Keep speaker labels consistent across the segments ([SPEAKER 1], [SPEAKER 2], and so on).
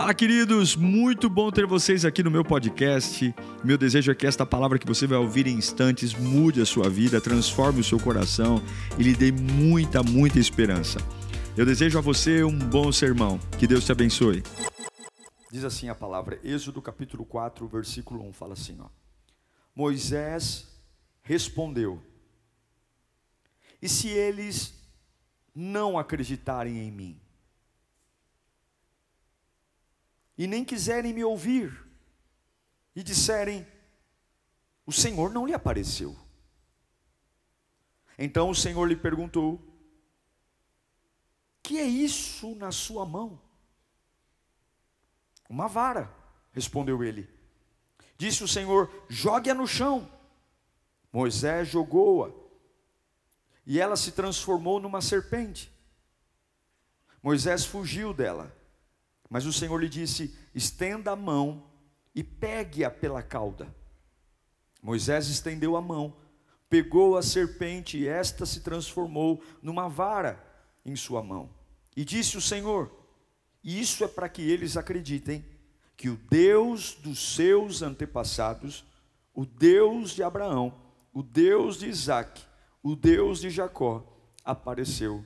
[SPEAKER 1] Fala, queridos! Muito bom ter vocês aqui no meu podcast. Meu desejo é que esta palavra que você vai ouvir em instantes mude a sua vida, transforme o seu coração e lhe dê muita, muita esperança. Eu desejo a você um bom sermão. Que Deus te abençoe. Diz assim a palavra, Êxodo capítulo 4, versículo 1, fala assim, ó. Moisés respondeu: E se eles não acreditarem em mim? E nem quiserem me ouvir, e disserem: O Senhor não lhe apareceu. Então o Senhor lhe perguntou: Que é isso na sua mão? Uma vara, respondeu ele. Disse o Senhor: Jogue-a no chão. Moisés jogou-a, e ela se transformou numa serpente. Moisés fugiu dela mas o Senhor lhe disse: estenda a mão e pegue-a pela cauda. Moisés estendeu a mão, pegou a serpente e esta se transformou numa vara em sua mão. E disse o Senhor: Isso é para que eles acreditem que o Deus dos seus antepassados, o Deus de Abraão, o Deus de Isaac, o Deus de Jacó, apareceu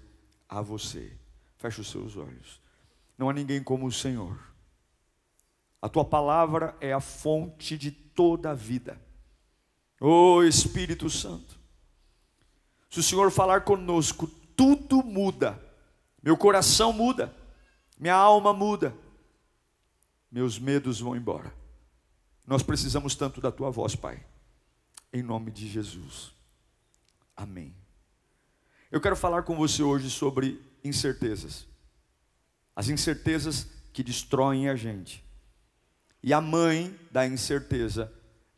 [SPEAKER 1] a você. Feche os seus olhos. Não há ninguém como o Senhor. A tua palavra é a fonte de toda a vida. Ô oh, Espírito Santo, se o Senhor falar conosco, tudo muda. Meu coração muda, minha alma muda, meus medos vão embora. Nós precisamos tanto da tua voz, Pai. Em nome de Jesus. Amém. Eu quero falar com você hoje sobre incertezas as incertezas que destroem a gente. E a mãe da incerteza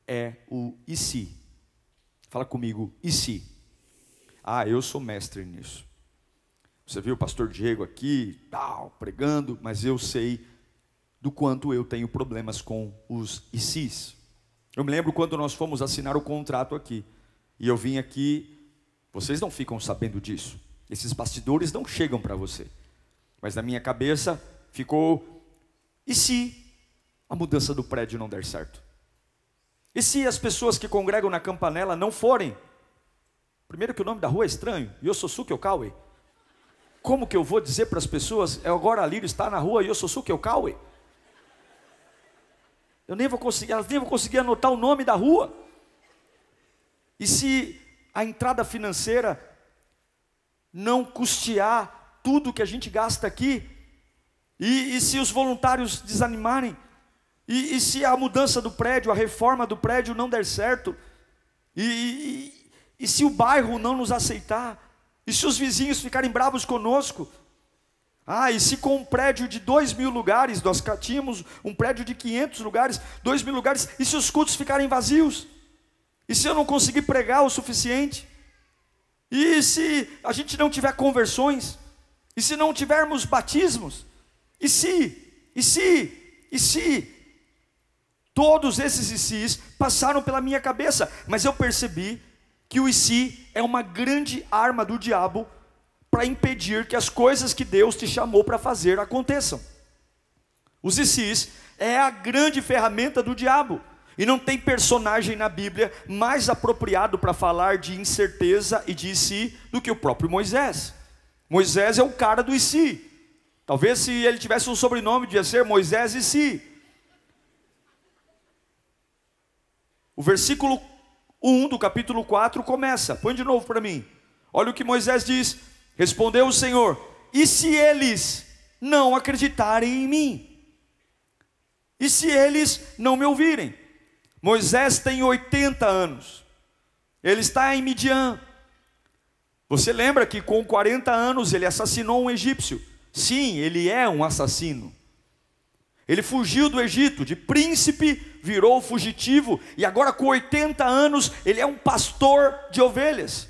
[SPEAKER 1] é o e se. Fala comigo, e se? Ah, eu sou mestre nisso. Você viu o pastor Diego aqui, tal, pregando, mas eu sei do quanto eu tenho problemas com os se's. Eu me lembro quando nós fomos assinar o contrato aqui, e eu vim aqui, vocês não ficam sabendo disso. Esses bastidores não chegam para você. Mas na minha cabeça ficou: e se a mudança do prédio não der certo? E se as pessoas que congregam na campanela não forem? Primeiro que o nome da rua é estranho, Yososuke Okawe. Como que eu vou dizer para as pessoas, é agora a Lírio está na rua Yososuke Okawe? Eu nem vou conseguir, elas nem vão conseguir anotar o nome da rua. E se a entrada financeira não custear tudo que a gente gasta aqui, e, e se os voluntários desanimarem, e, e, se a mudança do prédio, a reforma do prédio não der certo, e, e se o bairro não nos aceitar, e se os vizinhos ficarem bravos conosco, ah, e se com um prédio de dois mil lugares, nós tínhamos um prédio de 500 lugares, dois mil lugares, e se os cultos ficarem vazios? E se eu não conseguir pregar o suficiente? E se a gente não tiver conversões? E se não tivermos batismos? E se? E se? E se? Todos esses e se passaram pela minha cabeça, mas eu percebi que o e se é uma grande arma do diabo para impedir que as coisas que Deus te chamou para fazer aconteçam. Os e se é a grande ferramenta do diabo. E não tem personagem na Bíblia mais apropriado para falar de incerteza e de si do que o próprio Moisés. Moisés é o cara do Isi. Talvez se ele tivesse um sobrenome, devia ser Moisés Isi. O versículo 1 do capítulo 4 começa. Põe de novo para mim. Olha o que Moisés diz. Respondeu o Senhor: E se eles não acreditarem em mim? E se eles não me ouvirem? Moisés tem 80 anos. Ele está em Midian. Você lembra que com 40 anos ele assassinou um egípcio? Sim, ele é um assassino. Ele fugiu do Egito, de príncipe virou fugitivo, e agora com 80 anos ele é um pastor de ovelhas.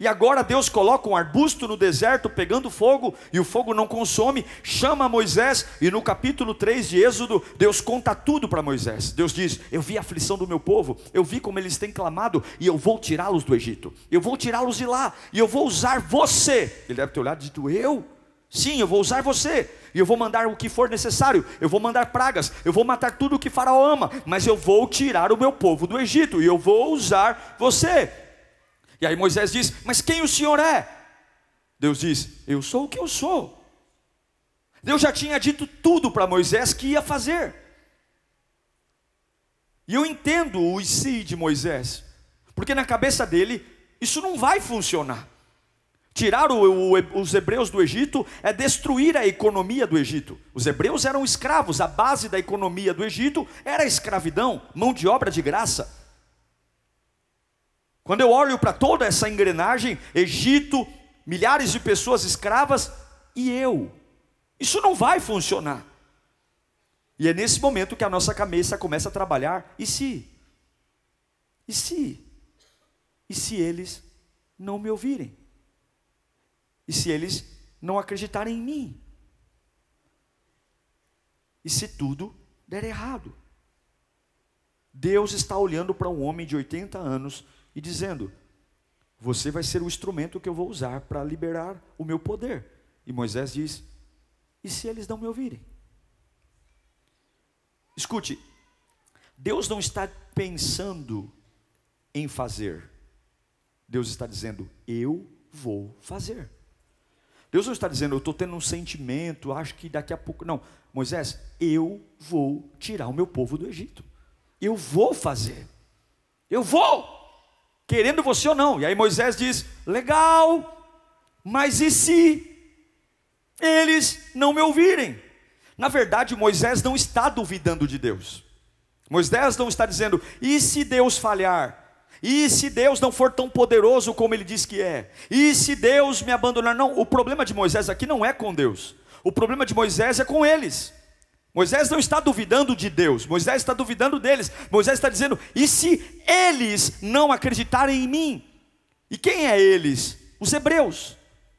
[SPEAKER 1] E agora Deus coloca um arbusto no deserto pegando fogo e o fogo não consome, chama Moisés e no capítulo 3 de Êxodo, Deus conta tudo para Moisés. Deus diz: Eu vi a aflição do meu povo, eu vi como eles têm clamado e eu vou tirá-los do Egito, eu vou tirá-los de lá e eu vou usar você. Ele deve ter olhado e dito: Eu? Sim, eu vou usar você, e eu vou mandar o que for necessário, eu vou mandar pragas, eu vou matar tudo o que Faraó ama, mas eu vou tirar o meu povo do Egito, e eu vou usar você. E aí Moisés diz: Mas quem o Senhor é? Deus diz: Eu sou o que eu sou. Deus já tinha dito tudo para Moisés que ia fazer. E eu entendo o si de Moisés, porque na cabeça dele isso não vai funcionar. Tirar o, o, os hebreus do Egito é destruir a economia do Egito. Os hebreus eram escravos, a base da economia do Egito era a escravidão, mão de obra de graça. Quando eu olho para toda essa engrenagem, Egito, milhares de pessoas escravas e eu, isso não vai funcionar. E é nesse momento que a nossa cabeça começa a trabalhar. E se? E se? E se eles não me ouvirem? E se eles não acreditarem em mim? E se tudo der errado? Deus está olhando para um homem de 80 anos e dizendo: Você vai ser o instrumento que eu vou usar para liberar o meu poder. E Moisés diz: E se eles não me ouvirem? Escute, Deus não está pensando em fazer, Deus está dizendo: Eu vou fazer. Deus não está dizendo, eu estou tendo um sentimento, acho que daqui a pouco. Não, Moisés, eu vou tirar o meu povo do Egito. Eu vou fazer. Eu vou querendo você ou não. E aí Moisés diz: legal, mas e se eles não me ouvirem? Na verdade, Moisés não está duvidando de Deus. Moisés não está dizendo, e se Deus falhar? E se Deus não for tão poderoso como ele diz que é? E se Deus me abandonar? Não, o problema de Moisés aqui não é com Deus. O problema de Moisés é com eles. Moisés não está duvidando de Deus, Moisés está duvidando deles. Moisés está dizendo: e se eles não acreditarem em mim? E quem é eles? Os hebreus,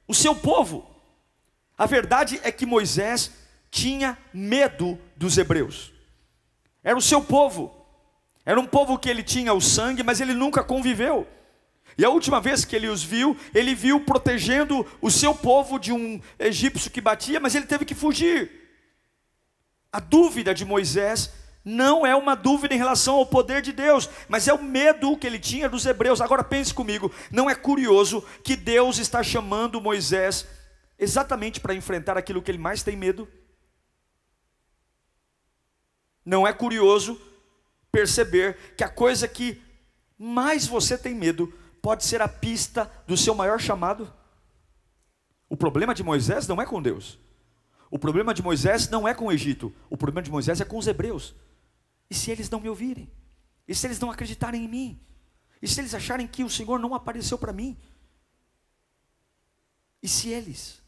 [SPEAKER 1] o seu povo. A verdade é que Moisés tinha medo dos hebreus, era o seu povo, era um povo que ele tinha o sangue, mas ele nunca conviveu. E a última vez que ele os viu, ele viu protegendo o seu povo de um egípcio que batia, mas ele teve que fugir. A dúvida de Moisés não é uma dúvida em relação ao poder de Deus, mas é o medo que ele tinha dos hebreus. Agora pense comigo, não é curioso que Deus está chamando Moisés exatamente para enfrentar aquilo que ele mais tem medo? Não é curioso perceber que a coisa que mais você tem medo pode ser a pista do seu maior chamado? O problema de Moisés não é com Deus. O problema de Moisés não é com o Egito, o problema de Moisés é com os hebreus. E se eles não me ouvirem? E se eles não acreditarem em mim? E se eles acharem que o Senhor não apareceu para mim? E se eles?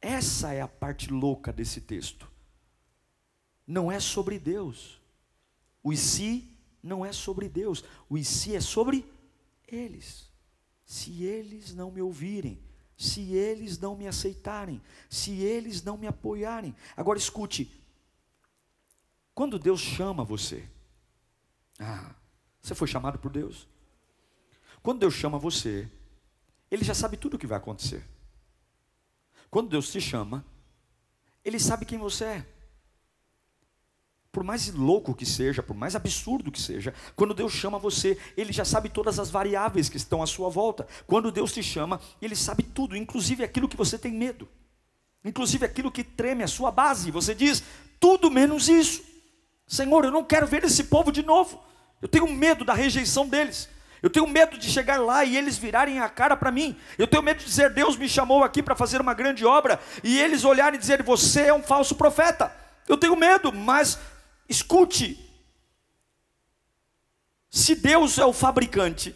[SPEAKER 1] Essa é a parte louca desse texto. Não é sobre Deus. O e se não é sobre Deus. O e se é sobre eles. Se eles não me ouvirem, se eles não me aceitarem, se eles não me apoiarem. Agora escute, quando Deus chama você, ah, você foi chamado por Deus. Quando Deus chama você, Ele já sabe tudo o que vai acontecer. Quando Deus te chama, Ele sabe quem você é por mais louco que seja, por mais absurdo que seja, quando Deus chama você, Ele já sabe todas as variáveis que estão à sua volta. Quando Deus te chama, Ele sabe tudo, inclusive aquilo que você tem medo, inclusive aquilo que treme a sua base. Você diz, tudo menos isso. Senhor, eu não quero ver esse povo de novo. Eu tenho medo da rejeição deles. Eu tenho medo de chegar lá e eles virarem a cara para mim. Eu tenho medo de dizer, Deus me chamou aqui para fazer uma grande obra, e eles olharem e dizer, você é um falso profeta. Eu tenho medo, mas Escute. Se Deus é o fabricante,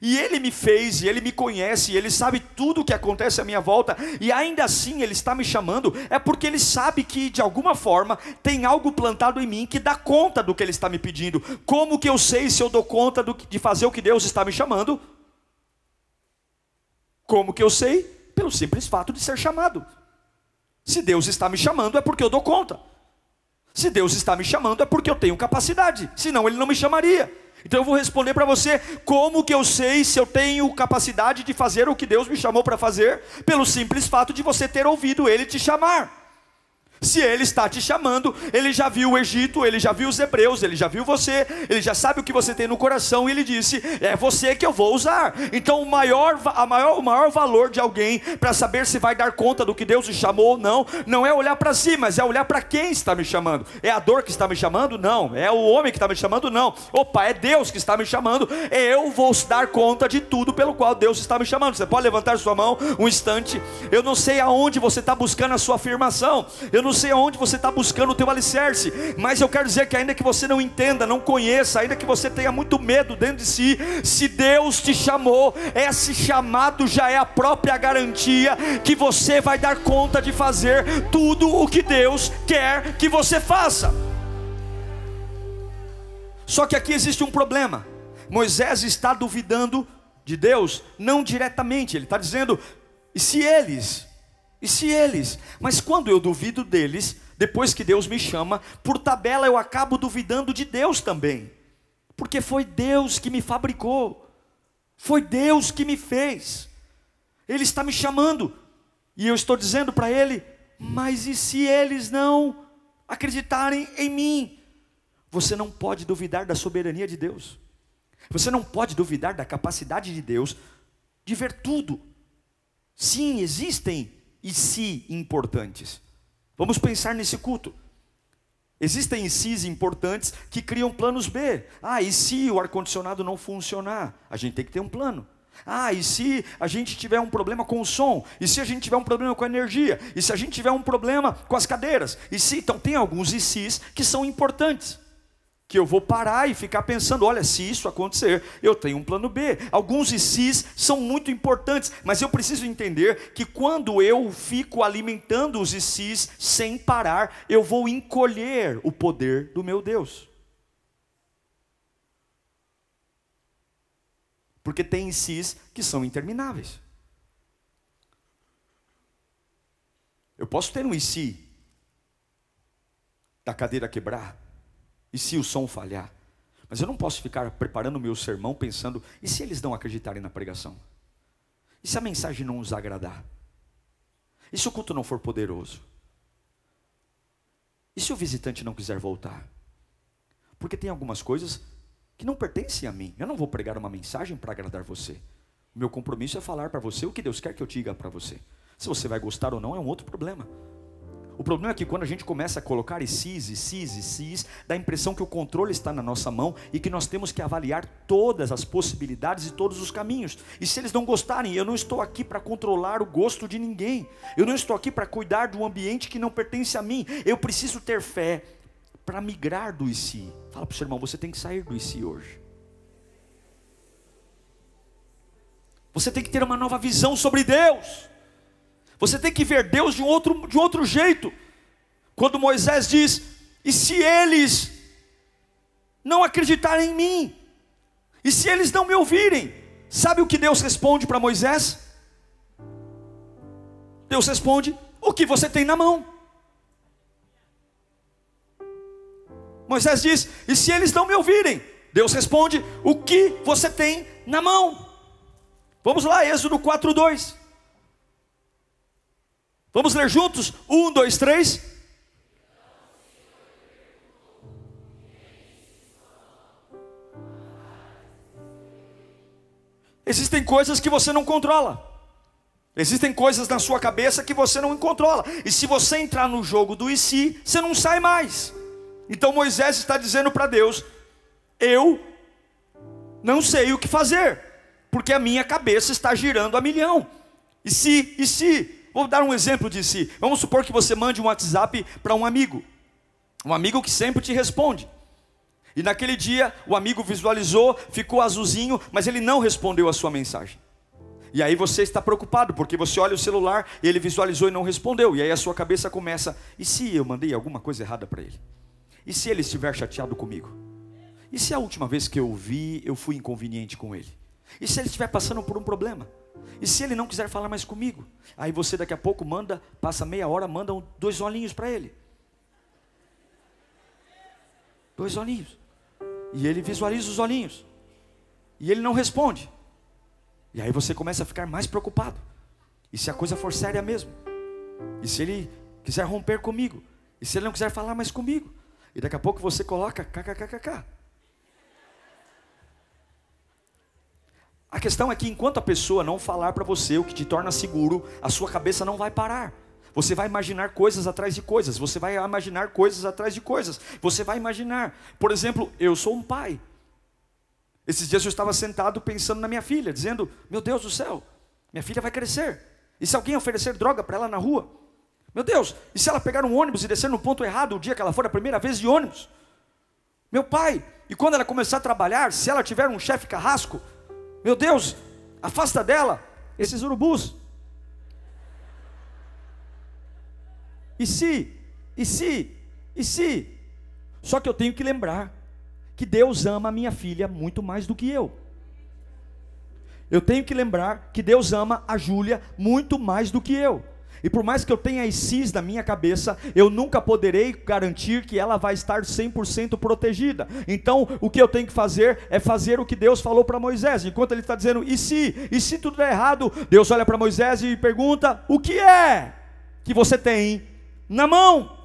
[SPEAKER 1] e Ele me fez, e Ele me conhece, e Ele sabe tudo o que acontece à minha volta, e ainda assim Ele está me chamando, é porque Ele sabe que de alguma forma tem algo plantado em mim que dá conta do que Ele está me pedindo. Como que eu sei se eu dou conta do, de fazer o que Deus está me chamando? Como que eu sei? Pelo simples fato de ser chamado. Se Deus está me chamando, é porque eu dou conta. Se Deus está me chamando é porque eu tenho capacidade, senão Ele não me chamaria. Então eu vou responder para você como que eu sei se eu tenho capacidade de fazer o que Deus me chamou para fazer, pelo simples fato de você ter ouvido Ele te chamar. Se ele está te chamando, ele já viu o Egito, ele já viu os hebreus, ele já viu você, ele já sabe o que você tem no coração e ele disse: É você que eu vou usar. Então, o maior, a maior, o maior valor de alguém para saber se vai dar conta do que Deus te chamou ou não, não é olhar para si, mas é olhar para quem está me chamando. É a dor que está me chamando? Não. É o homem que está me chamando? Não. Opa, é Deus que está me chamando. Eu vou dar conta de tudo pelo qual Deus está me chamando. Você pode levantar sua mão um instante. Eu não sei aonde você está buscando a sua afirmação. Eu não sei aonde você está buscando o teu alicerce, mas eu quero dizer que ainda que você não entenda, não conheça, ainda que você tenha muito medo dentro de si, se Deus te chamou, esse chamado já é a própria garantia que você vai dar conta de fazer tudo o que Deus quer que você faça. Só que aqui existe um problema. Moisés está duvidando de Deus, não diretamente, ele está dizendo: e se eles e se eles? Mas quando eu duvido deles, depois que Deus me chama, por tabela eu acabo duvidando de Deus também. Porque foi Deus que me fabricou. Foi Deus que me fez. Ele está me chamando. E eu estou dizendo para ele: "Mas e se eles não acreditarem em mim?" Você não pode duvidar da soberania de Deus. Você não pode duvidar da capacidade de Deus de ver tudo. Sim, existem e se importantes. Vamos pensar nesse culto. Existem SIs importantes que criam planos B. Ah, e se o ar-condicionado não funcionar? A gente tem que ter um plano. Ah, e se a gente tiver um problema com o som? E se a gente tiver um problema com a energia? E se a gente tiver um problema com as cadeiras? E se então tem alguns ICs que são importantes que eu vou parar e ficar pensando, olha, se isso acontecer, eu tenho um plano B. Alguns ICs são muito importantes, mas eu preciso entender que quando eu fico alimentando os ICs sem parar, eu vou encolher o poder do meu Deus. Porque tem ICs que são intermináveis. Eu posso ter um IC da cadeira quebrar, e se o som falhar? Mas eu não posso ficar preparando o meu sermão pensando, e se eles não acreditarem na pregação? E se a mensagem não os agradar? E se o culto não for poderoso? E se o visitante não quiser voltar? Porque tem algumas coisas que não pertencem a mim. Eu não vou pregar uma mensagem para agradar você. O meu compromisso é falar para você o que Deus quer que eu diga para você. Se você vai gostar ou não é um outro problema. O problema é que quando a gente começa a colocar esses, esses, esses, dá a impressão que o controle está na nossa mão e que nós temos que avaliar todas as possibilidades e todos os caminhos. E se eles não gostarem, eu não estou aqui para controlar o gosto de ninguém. Eu não estou aqui para cuidar de um ambiente que não pertence a mim. Eu preciso ter fé para migrar do ICI. Fala para o seu irmão, você tem que sair do ICI hoje. Você tem que ter uma nova visão sobre Deus. Você tem que ver Deus de um outro, de outro jeito. Quando Moisés diz: E se eles não acreditarem em mim? E se eles não me ouvirem? Sabe o que Deus responde para Moisés? Deus responde: O que você tem na mão? Moisés diz: E se eles não me ouvirem? Deus responde: O que você tem na mão? Vamos lá, Êxodo 4, 2. Vamos ler juntos? Um, dois, três. Existem coisas que você não controla. Existem coisas na sua cabeça que você não controla. E se você entrar no jogo do e se, você não sai mais. Então Moisés está dizendo para Deus: Eu não sei o que fazer, porque a minha cabeça está girando a milhão. E se, e se, Vou dar um exemplo de si. Vamos supor que você mande um WhatsApp para um amigo, um amigo que sempre te responde. E naquele dia o amigo visualizou, ficou azulzinho, mas ele não respondeu a sua mensagem. E aí você está preocupado, porque você olha o celular ele visualizou e não respondeu. E aí a sua cabeça começa: e se eu mandei alguma coisa errada para ele? E se ele estiver chateado comigo? E se a última vez que eu vi eu fui inconveniente com ele? E se ele estiver passando por um problema? E se ele não quiser falar mais comigo? Aí você daqui a pouco manda, passa meia hora, manda um, dois olhinhos para ele. Dois olhinhos. E ele visualiza os olhinhos. E ele não responde. E aí você começa a ficar mais preocupado. E se a coisa for séria mesmo? E se ele quiser romper comigo? E se ele não quiser falar mais comigo? E daqui a pouco você coloca kkkk. A questão é que enquanto a pessoa não falar para você o que te torna seguro, a sua cabeça não vai parar. Você vai imaginar coisas atrás de coisas, você vai imaginar coisas atrás de coisas. Você vai imaginar, por exemplo, eu sou um pai. Esses dias eu estava sentado pensando na minha filha, dizendo: Meu Deus do céu, minha filha vai crescer. E se alguém oferecer droga para ela na rua? Meu Deus, e se ela pegar um ônibus e descer no ponto errado o dia que ela for a primeira vez de ônibus? Meu pai, e quando ela começar a trabalhar, se ela tiver um chefe carrasco, meu Deus, afasta dela esses urubus. E se, e se, e se? Só que eu tenho que lembrar que Deus ama a minha filha muito mais do que eu. Eu tenho que lembrar que Deus ama a Júlia muito mais do que eu. E por mais que eu tenha ICs na minha cabeça, eu nunca poderei garantir que ela vai estar 100% protegida. Então, o que eu tenho que fazer é fazer o que Deus falou para Moisés. Enquanto ele está dizendo, e se? E se tudo der errado? Deus olha para Moisés e pergunta: o que é que você tem na mão.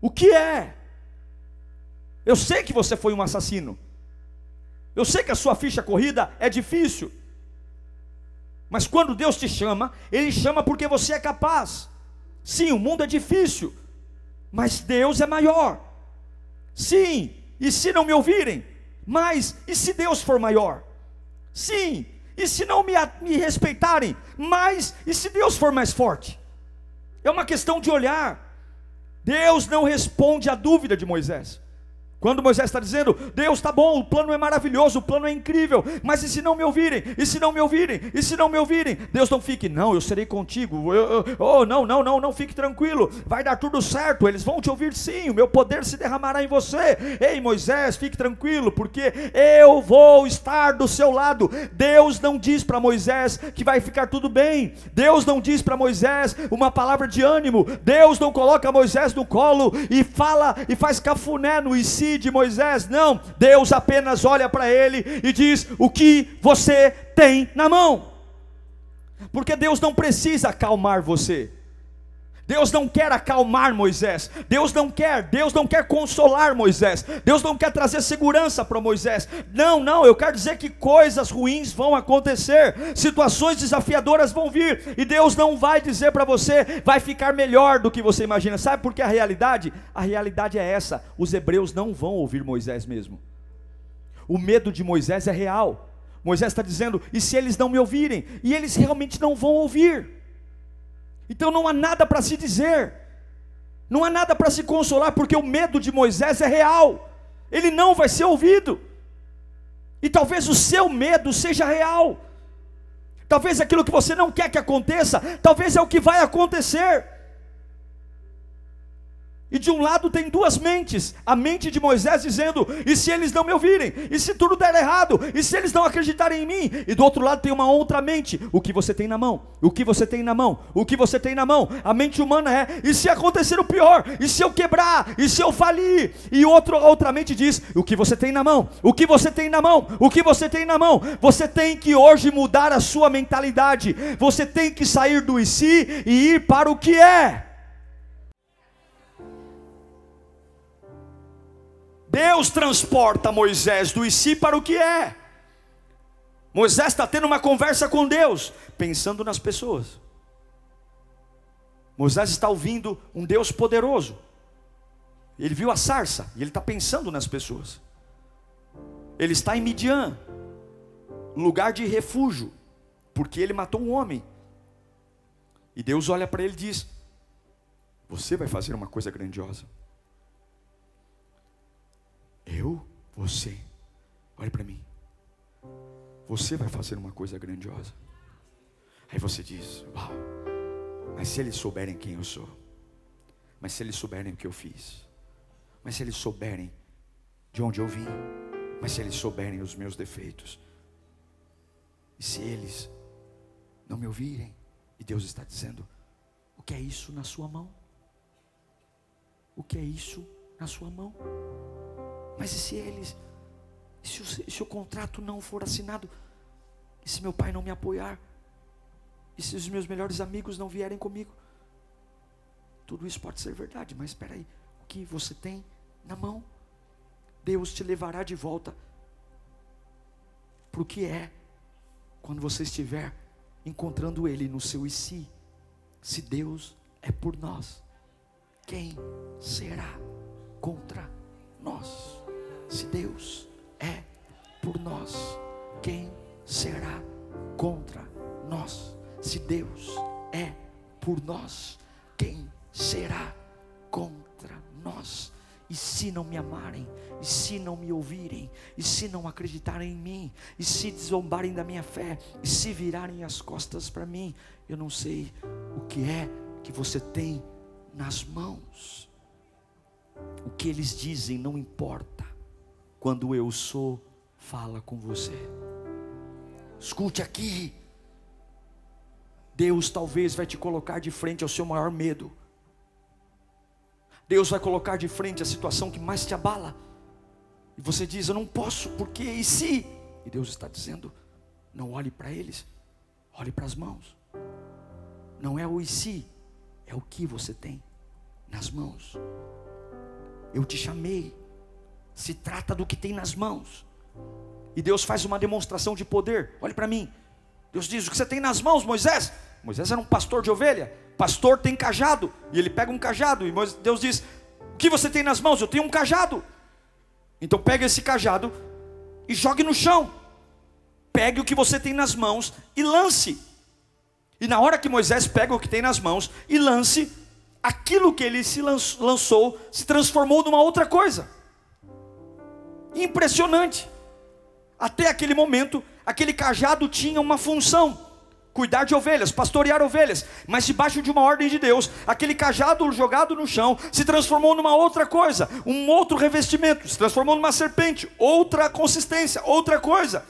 [SPEAKER 1] O que é? Eu sei que você foi um assassino. Eu sei que a sua ficha corrida é difícil. Mas quando Deus te chama, Ele chama porque você é capaz. Sim, o mundo é difícil, mas Deus é maior. Sim, e se não me ouvirem? Mas e se Deus for maior? Sim, e se não me, me respeitarem? Mas, e se Deus for mais forte? É uma questão de olhar. Deus não responde à dúvida de Moisés. Quando Moisés está dizendo, Deus está bom, o plano é maravilhoso, o plano é incrível, mas e se não me ouvirem? E se não me ouvirem? E se não me ouvirem? Deus não fique, não, eu serei contigo. Eu, eu, oh, não, não, não, não fique tranquilo, vai dar tudo certo, eles vão te ouvir sim, o meu poder se derramará em você. Ei, Moisés, fique tranquilo, porque eu vou estar do seu lado. Deus não diz para Moisés que vai ficar tudo bem, Deus não diz para Moisés uma palavra de ânimo, Deus não coloca Moisés no colo e fala e faz cafuné no e de Moisés, não, Deus apenas olha para ele e diz: O que você tem na mão? Porque Deus não precisa acalmar você. Deus não quer acalmar Moisés, Deus não quer, Deus não quer consolar Moisés, Deus não quer trazer segurança para Moisés. Não, não, eu quero dizer que coisas ruins vão acontecer, situações desafiadoras vão vir, e Deus não vai dizer para você, vai ficar melhor do que você imagina. Sabe por que a realidade? A realidade é essa: os hebreus não vão ouvir Moisés mesmo. O medo de Moisés é real. Moisés está dizendo: e se eles não me ouvirem? E eles realmente não vão ouvir. Então não há nada para se dizer, não há nada para se consolar, porque o medo de Moisés é real, ele não vai ser ouvido, e talvez o seu medo seja real, talvez aquilo que você não quer que aconteça, talvez é o que vai acontecer. De um lado tem duas mentes: a mente de Moisés dizendo, e se eles não me ouvirem? E se tudo der errado? E se eles não acreditarem em mim? E do outro lado tem uma outra mente: o que você tem na mão? O que você tem na mão? O que você tem na mão? A mente humana é: e se acontecer o pior? E se eu quebrar? E se eu falir? E outro, outra mente diz: o que você tem na mão? O que você tem na mão? O que você tem na mão? Você tem que hoje mudar a sua mentalidade. Você tem que sair do e si e ir para o que é. Deus transporta Moisés do si para o que é. Moisés está tendo uma conversa com Deus, pensando nas pessoas. Moisés está ouvindo um Deus poderoso. Ele viu a sarça e ele está pensando nas pessoas. Ele está em Midian, lugar de refúgio, porque ele matou um homem. E Deus olha para ele e diz: Você vai fazer uma coisa grandiosa. Eu, você, olhe para mim. Você vai fazer uma coisa grandiosa. Aí você diz: Uau, mas se eles souberem quem eu sou, mas se eles souberem o que eu fiz, mas se eles souberem de onde eu vim, mas se eles souberem os meus defeitos, e se eles não me ouvirem, e Deus está dizendo: O que é isso na sua mão? O que é isso na sua mão. Mas e se eles, se o, se o contrato não for assinado? E se meu pai não me apoiar? E se os meus melhores amigos não vierem comigo? Tudo isso pode ser verdade, mas espera aí, o que você tem na mão? Deus te levará de volta para o que é quando você estiver encontrando Ele no seu e si. Se Deus é por nós, quem será contra nós? Se Deus é por nós, quem será contra nós? Se Deus é por nós, quem será contra nós? E se não me amarem, e se não me ouvirem, e se não acreditarem em mim, e se zombarem da minha fé, e se virarem as costas para mim, eu não sei o que é que você tem nas mãos. O que eles dizem não importa, quando eu sou, fala com você. Escute aqui. Deus talvez vai te colocar de frente ao seu maior medo. Deus vai colocar de frente a situação que mais te abala. E você diz: Eu não posso, porque e se? E Deus está dizendo: Não olhe para eles, olhe para as mãos. Não é o e se, é o que você tem nas mãos. Eu te chamei, se trata do que tem nas mãos. E Deus faz uma demonstração de poder. Olhe para mim. Deus diz: O que você tem nas mãos, Moisés? Moisés era um pastor de ovelha. Pastor tem cajado. E ele pega um cajado. E Deus diz: O que você tem nas mãos? Eu tenho um cajado. Então pega esse cajado e jogue no chão. Pegue o que você tem nas mãos e lance. E na hora que Moisés pega o que tem nas mãos e lance, aquilo que ele se lançou se transformou numa outra coisa. Impressionante. Até aquele momento, aquele cajado tinha uma função cuidar de ovelhas, pastorear ovelhas, mas debaixo de uma ordem de Deus, aquele cajado jogado no chão se transformou numa outra coisa, um outro revestimento, se transformou numa serpente, outra consistência, outra coisa.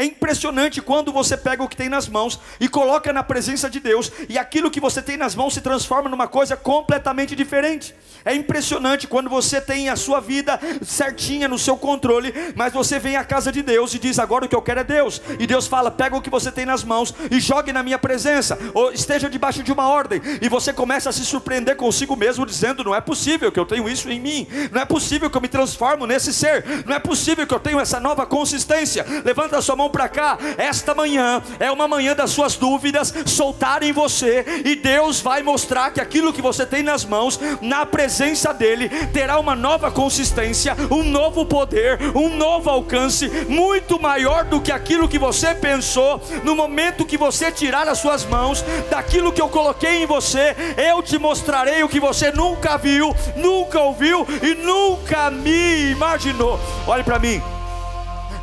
[SPEAKER 1] É impressionante quando você pega o que tem nas mãos e coloca na presença de Deus, e aquilo que você tem nas mãos se transforma numa coisa completamente diferente. É impressionante quando você tem a sua vida certinha no seu controle, mas você vem à casa de Deus e diz: Agora o que eu quero é Deus. E Deus fala: Pega o que você tem nas mãos e jogue na minha presença, ou esteja debaixo de uma ordem. E você começa a se surpreender consigo mesmo, dizendo: Não é possível que eu tenho isso em mim, não é possível que eu me transformo nesse ser, não é possível que eu tenho essa nova consistência. Levanta a sua mão para cá. Esta manhã é uma manhã das suas dúvidas soltarem você, e Deus vai mostrar que aquilo que você tem nas mãos, na presença dEle terá uma nova consistência, um novo poder, um novo alcance, muito maior do que aquilo que você pensou. No momento que você tirar as suas mãos daquilo que eu coloquei em você, eu te mostrarei o que você nunca viu, nunca ouviu e nunca me imaginou. Olhe para mim,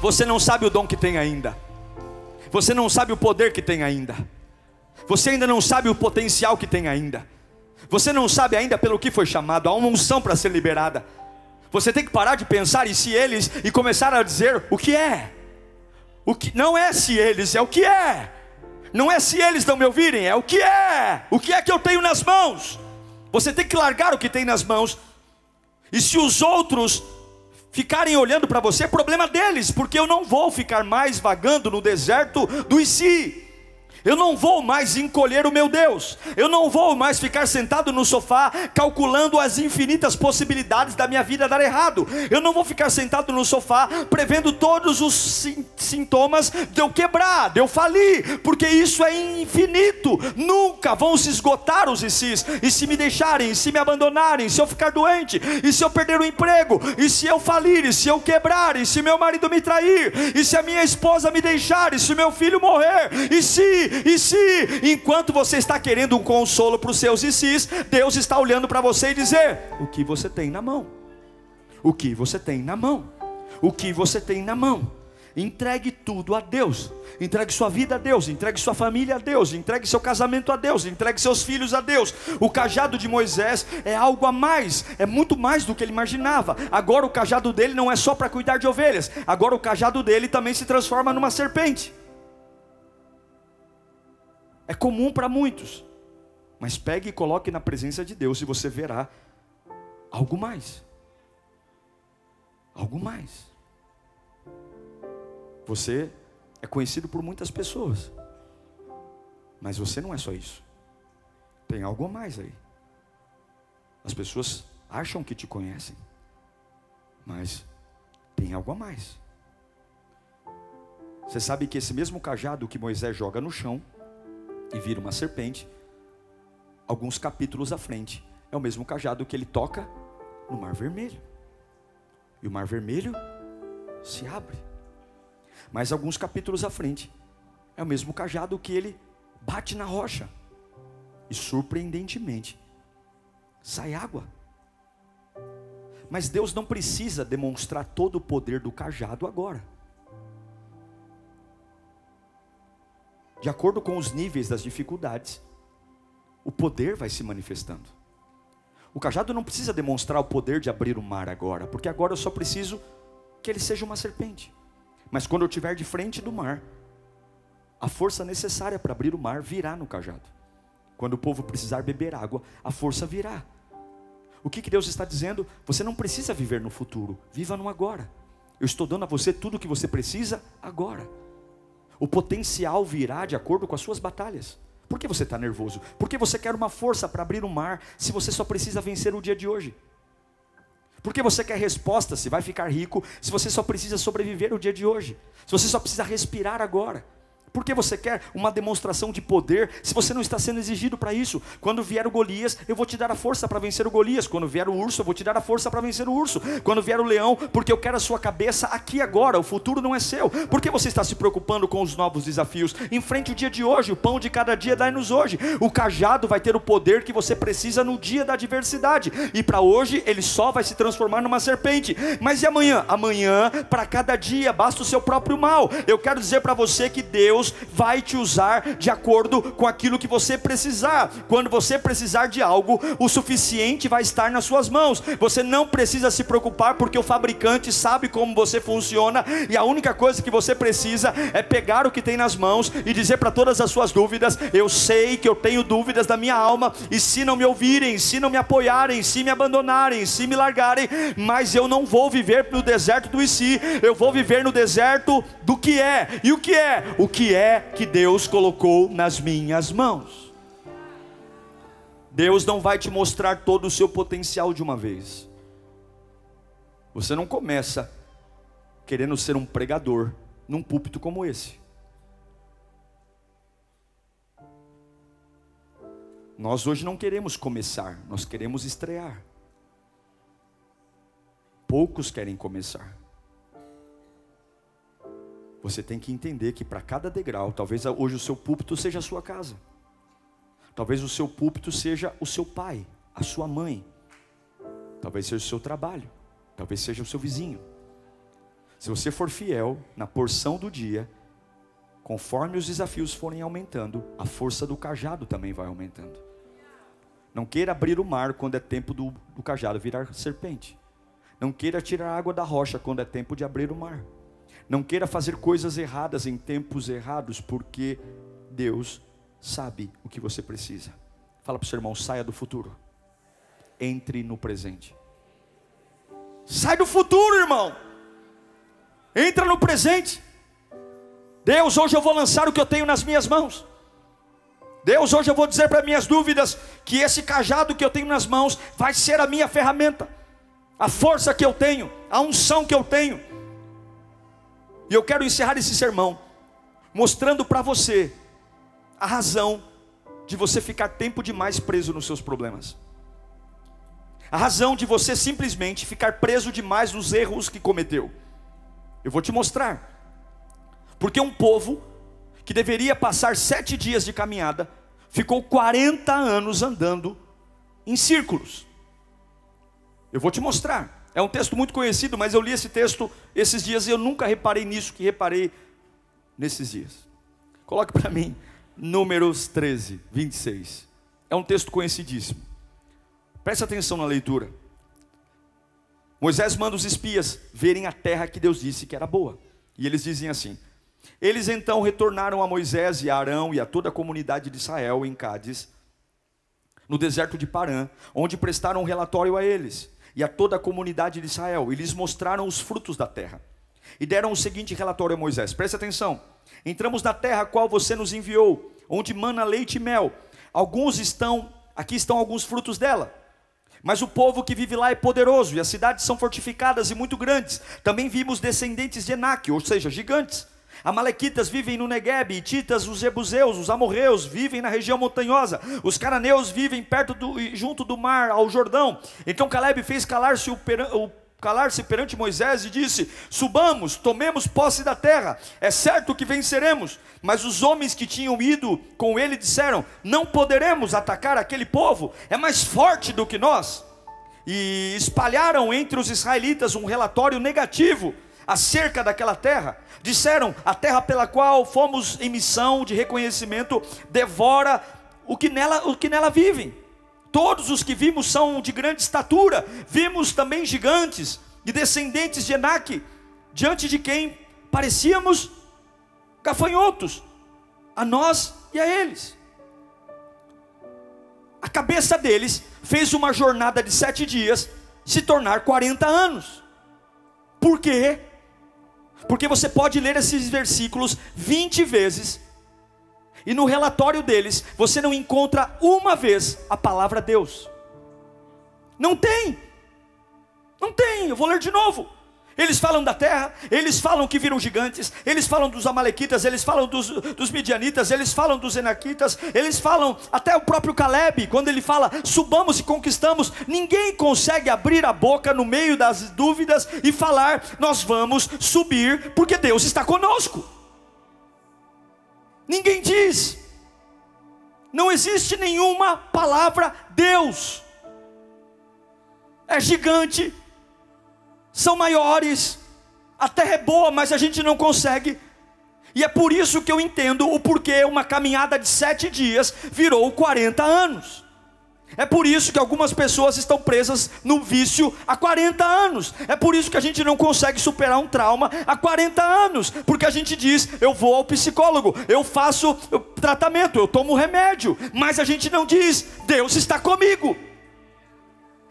[SPEAKER 1] você não sabe o dom que tem ainda, você não sabe o poder que tem ainda, você ainda não sabe o potencial que tem ainda. Você não sabe ainda pelo que foi chamado, há uma unção para ser liberada. Você tem que parar de pensar em si eles e começar a dizer o que é. O que não é se eles, é o que é. Não é se eles não me ouvirem, é o que é. O que é que eu tenho nas mãos? Você tem que largar o que tem nas mãos. E se os outros ficarem olhando para você, é problema deles, porque eu não vou ficar mais vagando no deserto do e si. Eu não vou mais encolher o meu Deus. Eu não vou mais ficar sentado no sofá calculando as infinitas possibilidades da minha vida dar errado. Eu não vou ficar sentado no sofá prevendo todos os sintomas de eu quebrar, de eu falir, porque isso é infinito. Nunca vão se esgotar os ICs. E se me deixarem, se me abandonarem, se eu ficar doente, e se eu perder o emprego, e se eu falir, e se eu quebrar, e se meu marido me trair, e se a minha esposa me deixar, e se meu filho morrer, e se e se, enquanto você está querendo um consolo para os seus e se, Deus está olhando para você e dizer: o que você tem na mão? O que você tem na mão? O que você tem na mão? Entregue tudo a Deus. Entregue sua vida a Deus, entregue sua família a Deus, entregue seu casamento a Deus, entregue seus filhos a Deus. O cajado de Moisés é algo a mais, é muito mais do que ele imaginava. Agora o cajado dele não é só para cuidar de ovelhas, agora o cajado dele também se transforma numa serpente. É comum para muitos. Mas pegue e coloque na presença de Deus e você verá algo mais. algo mais. Você é conhecido por muitas pessoas, mas você não é só isso. Tem algo a mais aí. As pessoas acham que te conhecem, mas tem algo a mais. Você sabe que esse mesmo cajado que Moisés joga no chão e vira uma serpente, alguns capítulos à frente, é o mesmo cajado que ele toca no Mar Vermelho. E o Mar Vermelho se abre. Mas alguns capítulos à frente, é o mesmo cajado que ele bate na rocha. E surpreendentemente, sai água. Mas Deus não precisa demonstrar todo o poder do cajado agora. De acordo com os níveis das dificuldades, o poder vai se manifestando. O cajado não precisa demonstrar o poder de abrir o mar agora, porque agora eu só preciso que ele seja uma serpente. Mas quando eu estiver de frente do mar, a força necessária para abrir o mar virá no cajado. Quando o povo precisar beber água, a força virá. O que, que Deus está dizendo? Você não precisa viver no futuro, viva no agora. Eu estou dando a você tudo o que você precisa agora. O potencial virá de acordo com as suas batalhas. Por que você está nervoso? Porque você quer uma força para abrir o mar, se você só precisa vencer o dia de hoje. Por que você quer resposta se vai ficar rico, se você só precisa sobreviver o dia de hoje? Se você só precisa respirar agora? Por que você quer uma demonstração de poder se você não está sendo exigido para isso? Quando vier o Golias, eu vou te dar a força para vencer o Golias. Quando vier o urso, eu vou te dar a força para vencer o urso. Quando vier o leão, porque eu quero a sua cabeça aqui agora. O futuro não é seu. Por que você está se preocupando com os novos desafios? Enfrente o dia de hoje. O pão de cada dia dai-nos hoje. O cajado vai ter o poder que você precisa no dia da adversidade. E para hoje, ele só vai se transformar numa serpente. Mas e amanhã? Amanhã, para cada dia, basta o seu próprio mal. Eu quero dizer para você que Deus Deus vai te usar de acordo com aquilo que você precisar. Quando você precisar de algo, o suficiente vai estar nas suas mãos. Você não precisa se preocupar porque o fabricante sabe como você funciona e a única coisa que você precisa é pegar o que tem nas mãos e dizer para todas as suas dúvidas: Eu sei que eu tenho dúvidas da minha alma e se não me ouvirem, se não me apoiarem, se me abandonarem, se me largarem, mas eu não vou viver no deserto do e si, eu vou viver no deserto do que é. E o que é? O que é que Deus colocou nas minhas mãos. Deus não vai te mostrar todo o seu potencial de uma vez. Você não começa querendo ser um pregador num púlpito como esse. Nós hoje não queremos começar, nós queremos estrear. Poucos querem começar. Você tem que entender que para cada degrau, talvez hoje o seu púlpito seja a sua casa. Talvez o seu púlpito seja o seu pai, a sua mãe. Talvez seja o seu trabalho. Talvez seja o seu vizinho. Se você for fiel na porção do dia, conforme os desafios forem aumentando, a força do cajado também vai aumentando. Não queira abrir o mar quando é tempo do, do cajado virar serpente. Não queira tirar água da rocha quando é tempo de abrir o mar. Não queira fazer coisas erradas em tempos errados, porque Deus sabe o que você precisa. Fala para o seu irmão: saia do futuro, entre no presente. Sai do futuro, irmão. Entra no presente. Deus, hoje eu vou lançar o que eu tenho nas minhas mãos. Deus, hoje eu vou dizer para minhas dúvidas que esse cajado que eu tenho nas mãos vai ser a minha ferramenta, a força que eu tenho, a unção que eu tenho. E eu quero encerrar esse sermão mostrando para você a razão de você ficar tempo demais preso nos seus problemas. A razão de você simplesmente ficar preso demais nos erros que cometeu. Eu vou te mostrar. Porque um povo que deveria passar sete dias de caminhada, ficou 40 anos andando em círculos. Eu vou te mostrar. É um texto muito conhecido, mas eu li esse texto esses dias e eu nunca reparei nisso que reparei nesses dias. Coloque para mim Números 13, 26. É um texto conhecidíssimo. Preste atenção na leitura. Moisés manda os espias verem a terra que Deus disse que era boa. E eles dizem assim: Eles então retornaram a Moisés e a Arão e a toda a comunidade de Israel em Cádiz, no deserto de Parã, onde prestaram um relatório a eles. E a toda a comunidade de Israel, e lhes mostraram os frutos da terra. E deram o seguinte relatório a Moisés: preste atenção. Entramos na terra a qual você nos enviou, onde mana leite e mel. Alguns estão, aqui estão alguns frutos dela. Mas o povo que vive lá é poderoso, e as cidades são fortificadas e muito grandes. Também vimos descendentes de Enaque, ou seja, gigantes. Amalequitas vivem no Negueb, Ititas, os Ebuseus, os Amorreus vivem na região montanhosa, os cananeus vivem perto do, junto do mar, ao Jordão. Então Caleb fez calar-se o, o calar-se perante Moisés e disse: Subamos, tomemos posse da terra. É certo que venceremos. Mas os homens que tinham ido com ele disseram: Não poderemos atacar aquele povo, é mais forte do que nós. E espalharam entre os israelitas um relatório negativo acerca daquela terra. Disseram: A terra pela qual fomos em missão de reconhecimento devora o que nela, o que nela vivem. Todos os que vimos são de grande estatura. Vimos também gigantes e descendentes de Enaque, diante de quem parecíamos gafanhotos, a nós e a eles. A cabeça deles fez uma jornada de sete dias se tornar 40 anos. Por quê? Porque você pode ler esses versículos 20 vezes, e no relatório deles você não encontra uma vez a palavra Deus. Não tem, não tem, eu vou ler de novo. Eles falam da terra, eles falam que viram gigantes, eles falam dos amalequitas, eles falam dos, dos midianitas, eles falam dos enaquitas, eles falam até o próprio Caleb, quando ele fala subamos e conquistamos, ninguém consegue abrir a boca no meio das dúvidas e falar nós vamos subir porque Deus está conosco. Ninguém diz, não existe nenhuma palavra Deus, é gigante, são maiores, a terra é boa, mas a gente não consegue. E é por isso que eu entendo o porquê uma caminhada de sete dias virou 40 anos. É por isso que algumas pessoas estão presas no vício há 40 anos. É por isso que a gente não consegue superar um trauma há 40 anos. Porque a gente diz, eu vou ao psicólogo, eu faço tratamento, eu tomo remédio. Mas a gente não diz, Deus está comigo.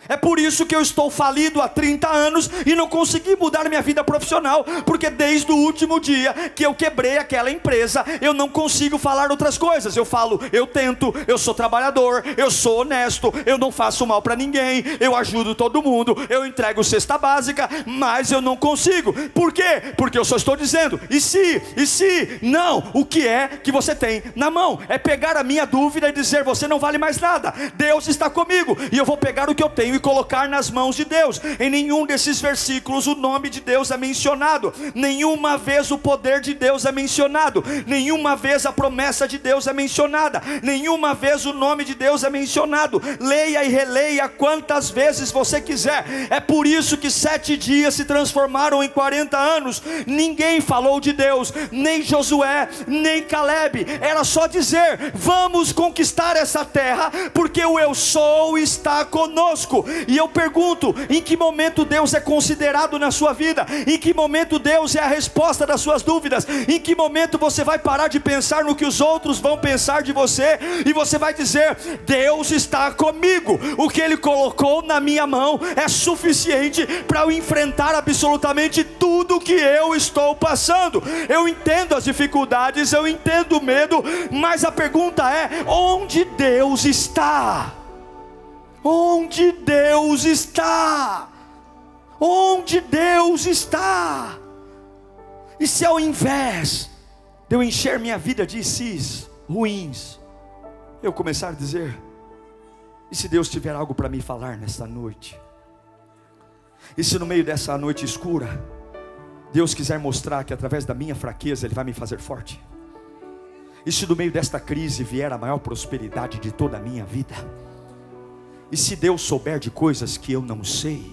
[SPEAKER 1] É por isso que eu estou falido há 30 anos e não consegui mudar minha vida profissional, porque desde o último dia que eu quebrei aquela empresa, eu não consigo falar outras coisas. Eu falo, eu tento, eu sou trabalhador, eu sou honesto, eu não faço mal para ninguém, eu ajudo todo mundo, eu entrego cesta básica, mas eu não consigo. Por quê? Porque eu só estou dizendo, e se, e se, não, o que é que você tem na mão? É pegar a minha dúvida e dizer, você não vale mais nada, Deus está comigo, e eu vou pegar o que eu tenho e colocar nas mãos de Deus. Em nenhum desses versículos o nome de Deus é mencionado, nenhuma vez o poder de Deus é mencionado, nenhuma vez a promessa de Deus é mencionada, nenhuma vez o nome de Deus é mencionado. Leia e releia quantas vezes você quiser. É por isso que sete dias se transformaram em 40 anos. Ninguém falou de Deus, nem Josué, nem Caleb. Era só dizer: vamos conquistar essa terra, porque o eu sou está conosco. E eu pergunto: em que momento Deus é considerado na sua vida? Em que momento Deus é a resposta das suas dúvidas? Em que momento você vai parar de pensar no que os outros vão pensar de você e você vai dizer: Deus está comigo, o que Ele colocou na minha mão é suficiente para eu enfrentar absolutamente tudo que eu estou passando. Eu entendo as dificuldades, eu entendo o medo, mas a pergunta é: onde Deus está? Onde Deus está? Onde Deus está? E se ao invés de eu encher minha vida de cis ruins, eu começar a dizer: e se Deus tiver algo para me falar nesta noite? E se no meio dessa noite escura, Deus quiser mostrar que através da minha fraqueza Ele vai me fazer forte? E se no meio desta crise vier a maior prosperidade de toda a minha vida? E se Deus souber de coisas que eu não sei?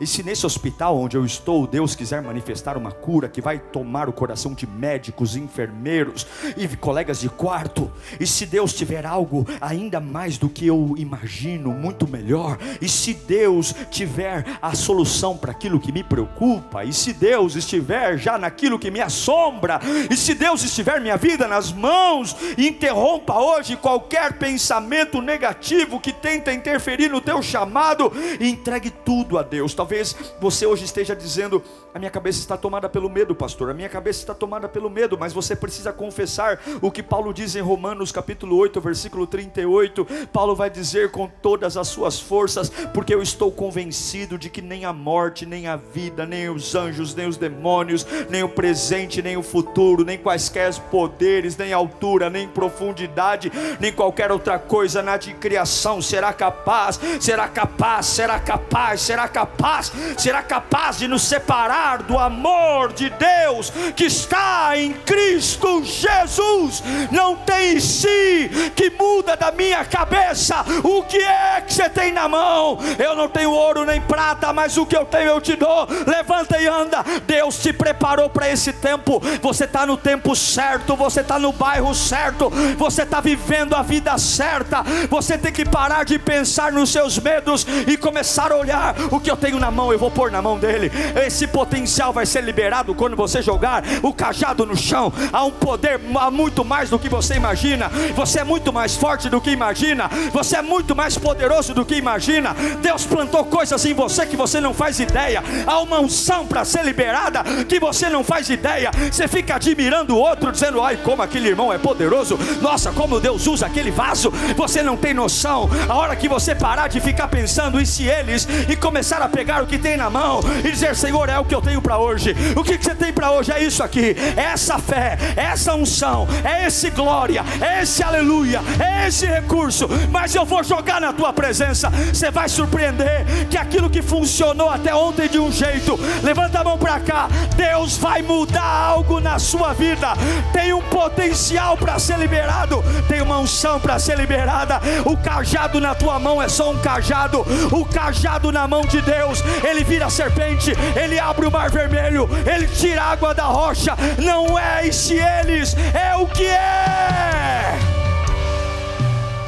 [SPEAKER 1] E se nesse hospital onde eu estou, Deus quiser manifestar uma cura que vai tomar o coração de médicos, enfermeiros e colegas de quarto, e se Deus tiver algo ainda mais do que eu imagino, muito melhor, e se Deus tiver a solução para aquilo que me preocupa, e se Deus estiver já naquilo que me assombra, e se Deus estiver minha vida nas mãos, interrompa hoje qualquer pensamento negativo que tenta interferir no teu chamado e entregue tudo a Deus. Talvez você hoje esteja dizendo: a minha cabeça está tomada pelo medo, pastor. A minha cabeça está tomada pelo medo, mas você precisa confessar o que Paulo diz em Romanos capítulo 8, versículo 38. Paulo vai dizer com todas as suas forças, porque eu estou convencido de que nem a morte, nem a vida, nem os anjos, nem os demônios, nem o presente, nem o futuro, nem quaisquer poderes, nem altura, nem profundidade, nem qualquer outra coisa na de criação será capaz, será capaz, será capaz, será capaz capaz, será capaz de nos separar do amor de Deus que está em Cristo Jesus. Não tem em si que muda da minha cabeça. O que é que você tem na mão? Eu não tenho ouro nem prata, mas o que eu tenho eu te dou. Levanta e anda. Deus te preparou para esse tempo. Você está no tempo certo, você está no bairro certo, você está vivendo a vida certa. Você tem que parar de pensar nos seus medos e começar a olhar o que eu tenho na mão, eu vou pôr na mão dele. Esse potencial vai ser liberado quando você jogar o cajado no chão. Há um poder há muito mais do que você imagina. Você é muito mais forte do que imagina. Você é muito mais poderoso do que imagina. Deus plantou coisas em você que você não faz ideia. Há uma unção para ser liberada que você não faz ideia. Você fica admirando o outro, dizendo: Ai, como aquele irmão é poderoso. Nossa, como Deus usa aquele vaso. Você não tem noção. A hora que você parar de ficar pensando em se eles e começar a pegar pegar o que tem na mão e dizer: Senhor, é o que eu tenho para hoje. O que, que você tem para hoje? É isso aqui, é essa fé, é essa unção, é esse glória, é esse aleluia, é esse recurso. Mas eu vou jogar na tua presença. Você vai surpreender que aquilo que funcionou até ontem de um jeito, levanta a mão para cá. Deus vai mudar algo na sua vida. Tem um potencial para ser liberado, tem uma unção para ser liberada. O cajado na tua mão é só um cajado, o cajado na mão de Deus ele vira serpente, ele abre o mar vermelho, ele tira a água da rocha. Não é esse eles, é o que é.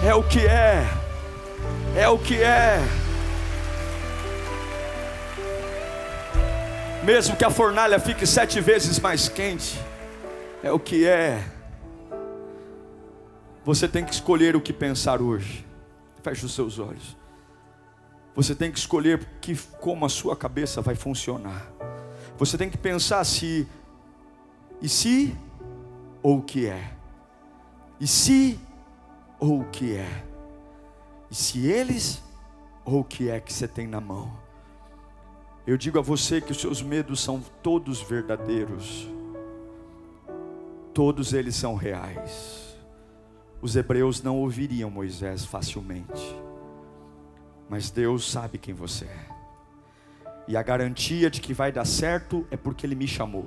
[SPEAKER 1] É o que é. É o que é. Mesmo que a fornalha fique sete vezes mais quente, é o que é. Você tem que escolher o que pensar hoje. Feche os seus olhos. Você tem que escolher que, como a sua cabeça vai funcionar. Você tem que pensar se, e se, ou o que é. E se, ou o que é. E se eles, ou o que é que você tem na mão. Eu digo a você que os seus medos são todos verdadeiros. Todos eles são reais. Os hebreus não ouviriam Moisés facilmente mas Deus sabe quem você é. E a garantia de que vai dar certo é porque Ele me chamou.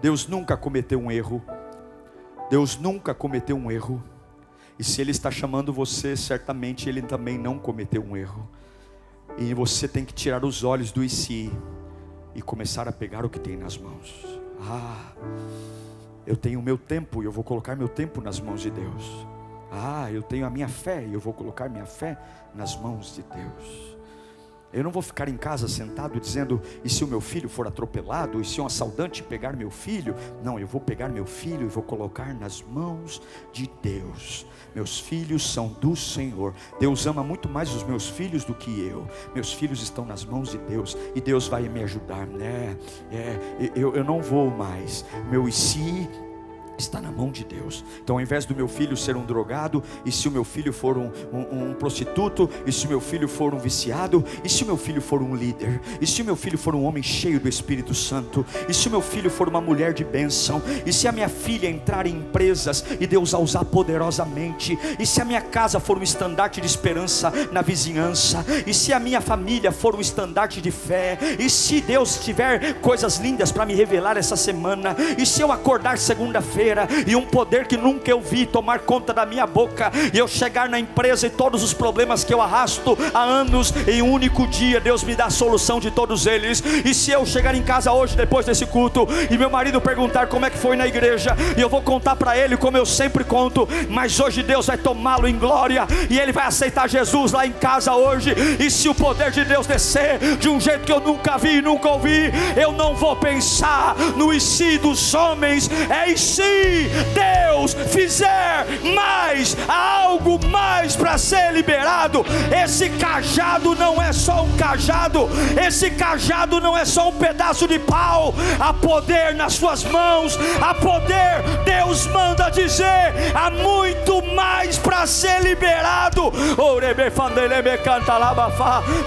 [SPEAKER 1] Deus nunca cometeu um erro. Deus nunca cometeu um erro. E se Ele está chamando você, certamente Ele também não cometeu um erro. E você tem que tirar os olhos do si e começar a pegar o que tem nas mãos. Ah, eu tenho o meu tempo e eu vou colocar meu tempo nas mãos de Deus. Ah, eu tenho a minha fé e eu vou colocar minha fé nas mãos de Deus. Eu não vou ficar em casa sentado dizendo: e se o meu filho for atropelado? E se um assaltante pegar meu filho? Não, eu vou pegar meu filho e vou colocar nas mãos de Deus. Meus filhos são do Senhor. Deus ama muito mais os meus filhos do que eu. Meus filhos estão nas mãos de Deus e Deus vai me ajudar, né? É, eu, eu não vou mais. Meu e se está na mão de Deus. Então, ao invés do meu filho ser um drogado, e se o meu filho for um, um, um, prostituto, e se o meu filho for um viciado, e se o meu filho for um líder, e se o meu filho for um homem cheio do Espírito Santo, e se o meu filho for uma mulher de bênção, e se a minha filha entrar em empresas e Deus a usar poderosamente, e se a minha casa for um estandarte de esperança na vizinhança, e se a minha família for um estandarte de fé, e se Deus tiver coisas lindas para me revelar essa semana, e se eu acordar segunda-feira, e um poder que nunca eu vi tomar conta da minha boca e eu chegar na empresa e todos os problemas que eu arrasto há anos em um único dia, Deus me dá a solução de todos eles. E se eu chegar em casa hoje depois desse culto e meu marido perguntar como é que foi na igreja, e eu vou contar para ele como eu sempre conto, mas hoje Deus vai tomá-lo em glória e ele vai aceitar Jesus lá em casa hoje. E se o poder de Deus descer de um jeito que eu nunca vi, nunca ouvi, eu não vou pensar no e si dos homens, é e se Deus fizer mais, algo mais para ser liberado. Esse cajado não é só um cajado, esse cajado não é só um pedaço de pau, há poder nas suas mãos, há poder, Deus manda dizer, há muito mais para ser liberado.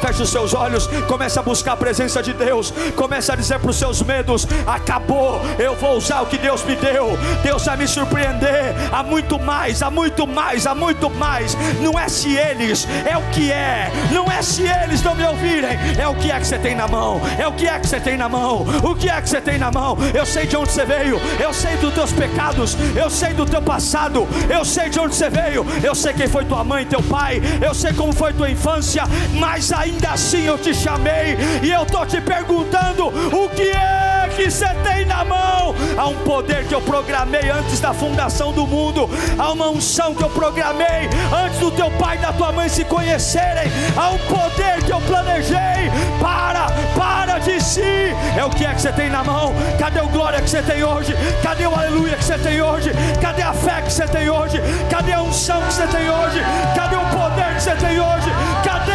[SPEAKER 1] Feche os seus olhos, comece a buscar a presença de Deus, comece a dizer para os seus medos: acabou, eu vou usar o que Deus me deu, Deus vai me surpreender. Há muito mais, há muito mais, há muito mais. Não é se eles, é o que é, não é se eles não me ouvirem, é o que é que você tem na mão, é o que é que você tem na mão, o que é que você tem na mão. Eu sei de onde você veio, eu sei dos teus pecados, eu sei do teu passado, eu sei de onde você veio, eu sei quem foi tua mãe, teu pai, eu sei como foi tua infância, mas ainda assim eu te chamei e eu estou te perguntando o que é que você tem na mão. Há um poder que eu programei antes da fundação do mundo, há uma unção que eu programei antes do teu pai e da tua mãe se conhecerem, há um poder que eu planejei. Para, para de si. É o que é que você tem na mão? Cadê o glória que você tem hoje? Cadê o aleluia que você tem hoje? Cadê a fé que você tem hoje? Cadê a unção que você tem hoje? Cadê o poder que você tem hoje? Cadê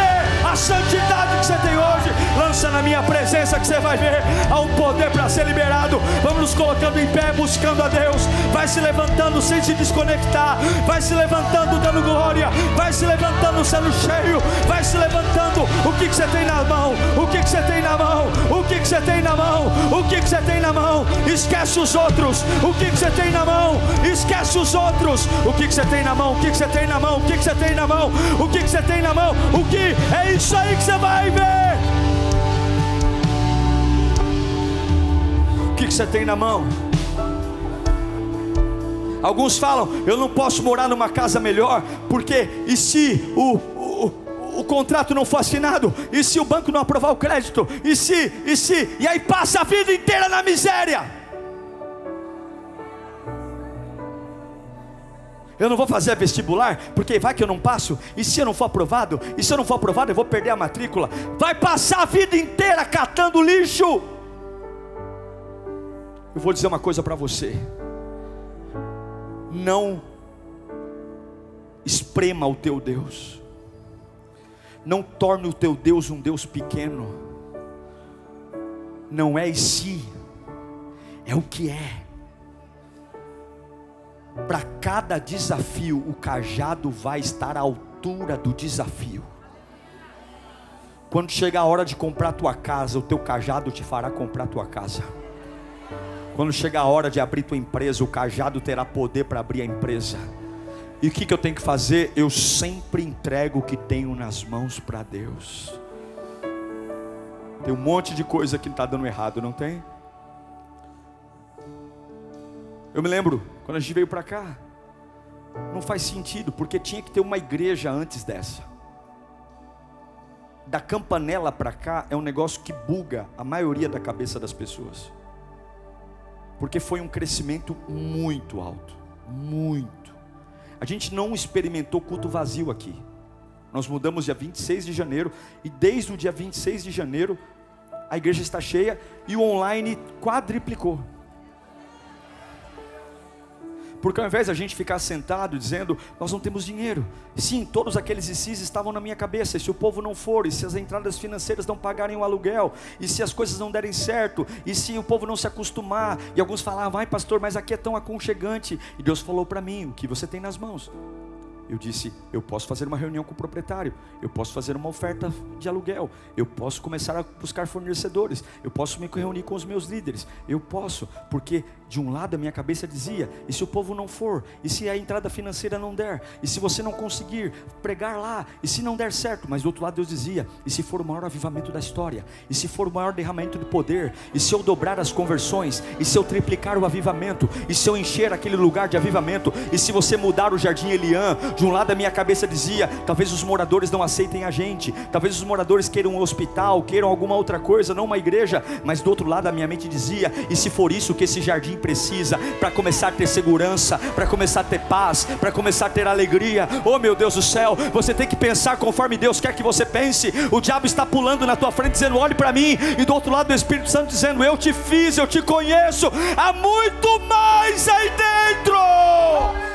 [SPEAKER 1] santidade que você tem hoje? Lança na minha presença que você vai ver. Há um poder para ser liberado. Vamos nos colocando em pé, buscando a Deus. Vai se levantando sem se desconectar. Vai se levantando dando glória. Vai se levantando sendo cheio. Vai se levantando. O que, que você tem na mão? O que, que você tem na mão? O que, que você tem na mão? O que, que você tem na mão? Esquece os outros. O que, que você tem na mão? Esquece os outros. O que, que você tem na mão? O que, que você tem na mão? O que, que você tem na mão? O que, que você tem na mão? O que? É isso aí que você vai ver. O que, que você tem na mão? Alguns falam, eu não posso morar numa casa melhor, porque e se o, o, o contrato não for assinado? E se o banco não aprovar o crédito? E se, e se? E aí passa a vida inteira na miséria. Eu não vou fazer vestibular, porque vai que eu não passo. E se eu não for aprovado? E se eu não for aprovado, eu vou perder a matrícula. Vai passar a vida inteira catando lixo. Eu vou dizer uma coisa para você. Não esprema o teu Deus. Não torne o teu Deus um Deus pequeno. Não é e se, é o que é. Para cada desafio, o cajado vai estar à altura do desafio. Quando chega a hora de comprar tua casa, o teu cajado te fará comprar tua casa. Quando chega a hora de abrir tua empresa, o cajado terá poder para abrir a empresa. E o que, que eu tenho que fazer? Eu sempre entrego o que tenho nas mãos para Deus. Tem um monte de coisa que está dando errado, não tem? Eu me lembro, quando a gente veio para cá, não faz sentido, porque tinha que ter uma igreja antes dessa. Da campanela para cá é um negócio que buga a maioria da cabeça das pessoas porque foi um crescimento muito alto, muito. A gente não experimentou culto vazio aqui. Nós mudamos dia 26 de janeiro e desde o dia 26 de janeiro a igreja está cheia e o online quadriplicou. Porque ao invés de a gente ficar sentado dizendo, nós não temos dinheiro. Sim, todos aqueles ICs estavam na minha cabeça. E se o povo não for, e se as entradas financeiras não pagarem o aluguel, e se as coisas não derem certo, e se o povo não se acostumar, e alguns falavam, vai pastor, mas aqui é tão aconchegante. E Deus falou para mim, o que você tem nas mãos? Eu disse: eu posso fazer uma reunião com o proprietário, eu posso fazer uma oferta de aluguel, eu posso começar a buscar fornecedores, eu posso me reunir com os meus líderes, eu posso, porque de um lado a minha cabeça dizia: e se o povo não for, e se a entrada financeira não der, e se você não conseguir pregar lá, e se não der certo, mas do outro lado Deus dizia: e se for o maior avivamento da história, e se for o maior derramamento de poder, e se eu dobrar as conversões, e se eu triplicar o avivamento, e se eu encher aquele lugar de avivamento, e se você mudar o jardim Eliã, de um lado a minha cabeça dizia: talvez os moradores não aceitem a gente, talvez os moradores queiram um hospital, queiram alguma outra coisa, não uma igreja, mas do outro lado a minha mente dizia: e se for isso que esse jardim precisa para começar a ter segurança, para começar a ter paz, para começar a ter alegria? Oh meu Deus do céu, você tem que pensar conforme Deus quer que você pense. O diabo está pulando na tua frente dizendo: olhe para mim, e do outro lado o Espírito Santo dizendo: eu te fiz, eu te conheço, há muito mais aí dentro.